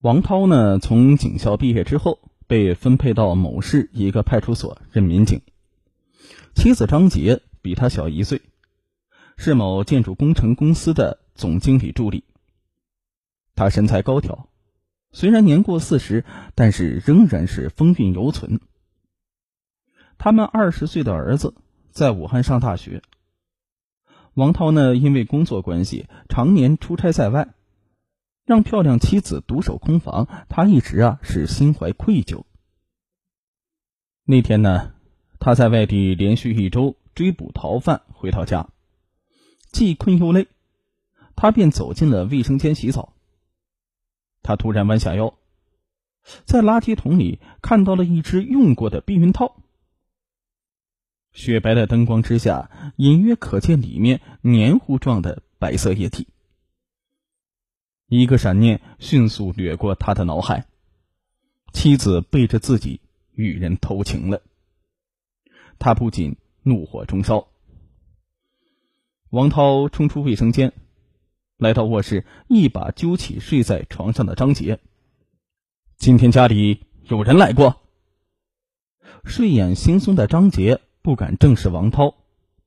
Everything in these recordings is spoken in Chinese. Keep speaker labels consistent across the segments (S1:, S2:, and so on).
S1: 王涛呢，从警校毕业之后，被分配到某市一个派出所任民警。妻子张杰比他小一岁，是某建筑工程公司的总经理助理。他身材高挑，虽然年过四十，但是仍然是风韵犹存。他们二十岁的儿子在武汉上大学。王涛呢，因为工作关系，常年出差在外。让漂亮妻子独守空房，他一直啊是心怀愧疚。那天呢，他在外地连续一周追捕逃犯，回到家，既困又累，他便走进了卫生间洗澡。他突然弯下腰，在垃圾桶里看到了一只用过的避孕套。雪白的灯光之下，隐约可见里面黏糊状的白色液体。一个闪念迅速掠过他的脑海，妻子背着自己与人偷情了。他不仅怒火中烧。王涛冲出卫生间，来到卧室，一把揪起睡在床上的张杰。今天家里有人来过。睡眼惺忪的张杰不敢正视王涛，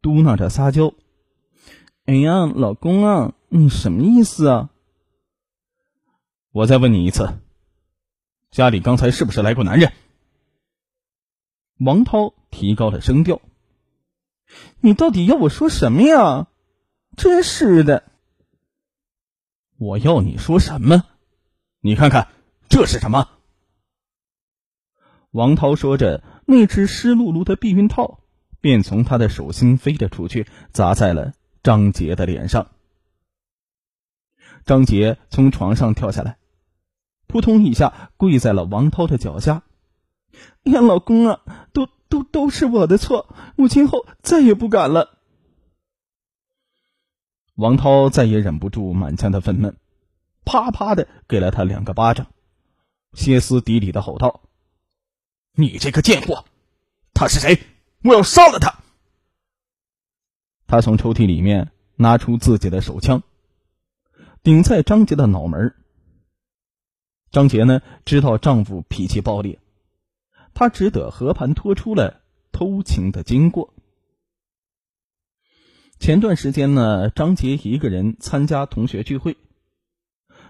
S1: 嘟囔着撒娇：“哎呀，老公啊，你什么意思啊？”我再问你一次，家里刚才是不是来过男人？王涛提高了声调：“你到底要我说什么呀？真是的！我要你说什么？你看看这是什么？”王涛说着，那只湿漉漉的避孕套便从他的手心飞了出去，砸在了张杰的脸上。张杰从床上跳下来。扑通一下跪在了王涛的脚下。哎呀，老公啊，都都都是我的错，我今后再也不敢了。王涛再也忍不住满腔的愤懑，啪啪的给了他两个巴掌，歇斯底里的吼道：“你这个贱货，他是谁？我要杀了他！”他从抽屉里面拿出自己的手枪，顶在张杰的脑门张杰呢，知道丈夫脾气暴烈，她只得和盘托出了偷情的经过。前段时间呢，张杰一个人参加同学聚会，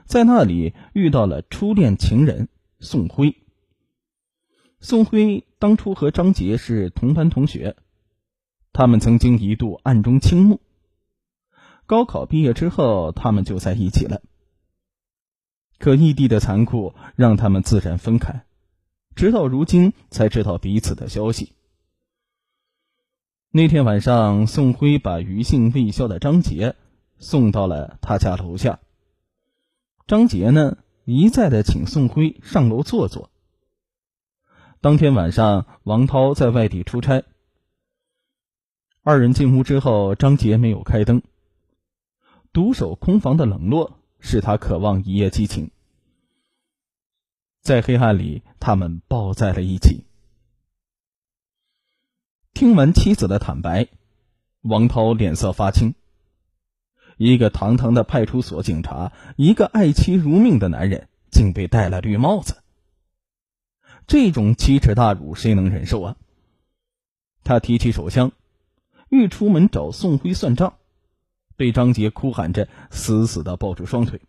S1: 在那里遇到了初恋情人宋辉。宋辉当初和张杰是同班同学，他们曾经一度暗中倾慕。高考毕业之后，他们就在一起了。可异地的残酷让他们自然分开，直到如今才知道彼此的消息。那天晚上，宋辉把余兴未消的张杰送到了他家楼下。张杰呢，一再的请宋辉上楼坐坐。当天晚上，王涛在外地出差，二人进屋之后，张杰没有开灯，独守空房的冷落。使他渴望一夜激情，在黑暗里，他们抱在了一起。听完妻子的坦白，王涛脸色发青。一个堂堂的派出所警察，一个爱妻如命的男人，竟被戴了绿帽子。这种奇耻大辱，谁能忍受啊？他提起手枪，欲出门找宋辉算账。被张杰哭喊着死死的抱住双腿。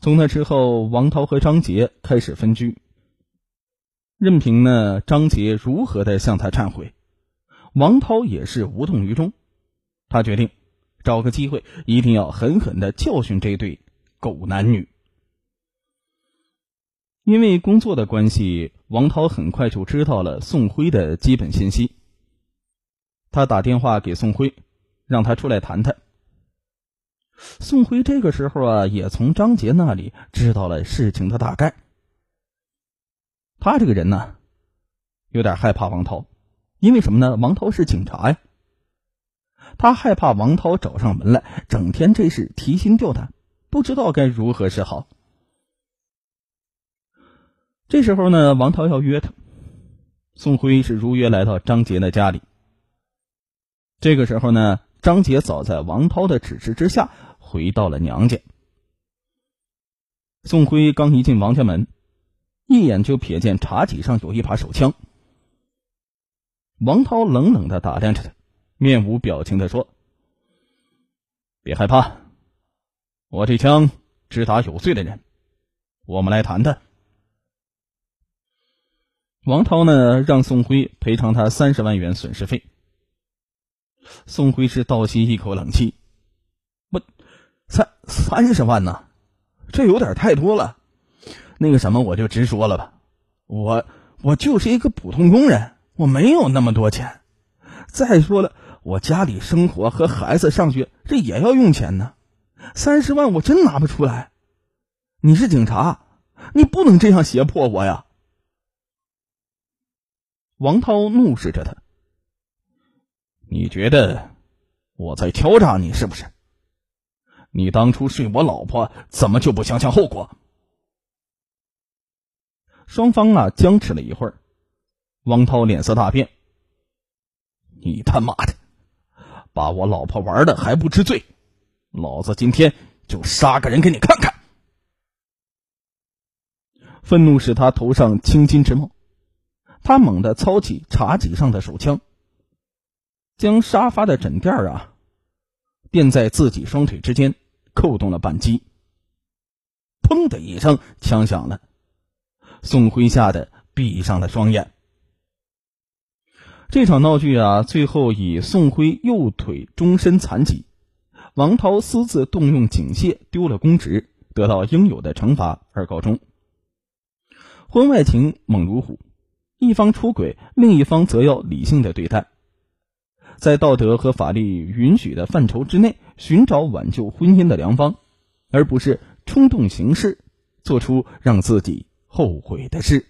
S1: 从那之后，王涛和张杰开始分居。任凭呢张杰如何的向他忏悔，王涛也是无动于衷。他决定找个机会，一定要狠狠的教训这对狗男女。因为工作的关系，王涛很快就知道了宋辉的基本信息。他打电话给宋辉。让他出来谈谈。宋辉这个时候啊，也从张杰那里知道了事情的大概。他这个人呢，有点害怕王涛，因为什么呢？王涛是警察呀，他害怕王涛找上门来，整天这是提心吊胆，不知道该如何是好。这时候呢，王涛要约他，宋辉是如约来到张杰的家里。这个时候呢。张杰早在王涛的指示之下回到了娘家。宋辉刚一进王家门，一眼就瞥见茶几上有一把手枪。王涛冷冷的打量着他，面无表情的说：“别害怕，我这枪只打有罪的人。我们来谈谈。”王涛呢，让宋辉赔偿他三十万元损失费。宋辉是倒吸一口冷气：“我三三十万呢？这有点太多了。那个什么，我就直说了吧，我我就是一个普通工人。”我没有那么多钱，再说了，我家里生活和孩子上学，这也要用钱呢。三十万我真拿不出来。你是警察，你不能这样胁迫我呀！王涛怒视着他：“你觉得我在敲诈你是不是？你当初睡我老婆，怎么就不想想后果？”双方啊僵持了一会儿。王涛脸色大变：“你他妈的，把我老婆玩的还不知罪！老子今天就杀个人给你看看！”愤怒使他头上青筋直冒，他猛地操起茶几上的手枪，将沙发的枕垫啊垫在自己双腿之间，扣动了扳机。砰的一声，枪响了，宋辉吓得闭上了双眼。这场闹剧啊，最后以宋辉右腿终身残疾，王涛私自动用警械丢了公职，得到应有的惩罚而告终。婚外情猛如虎，一方出轨，另一方则要理性的对待，在道德和法律允许的范畴之内，寻找挽救婚姻的良方，而不是冲动行事，做出让自己后悔的事。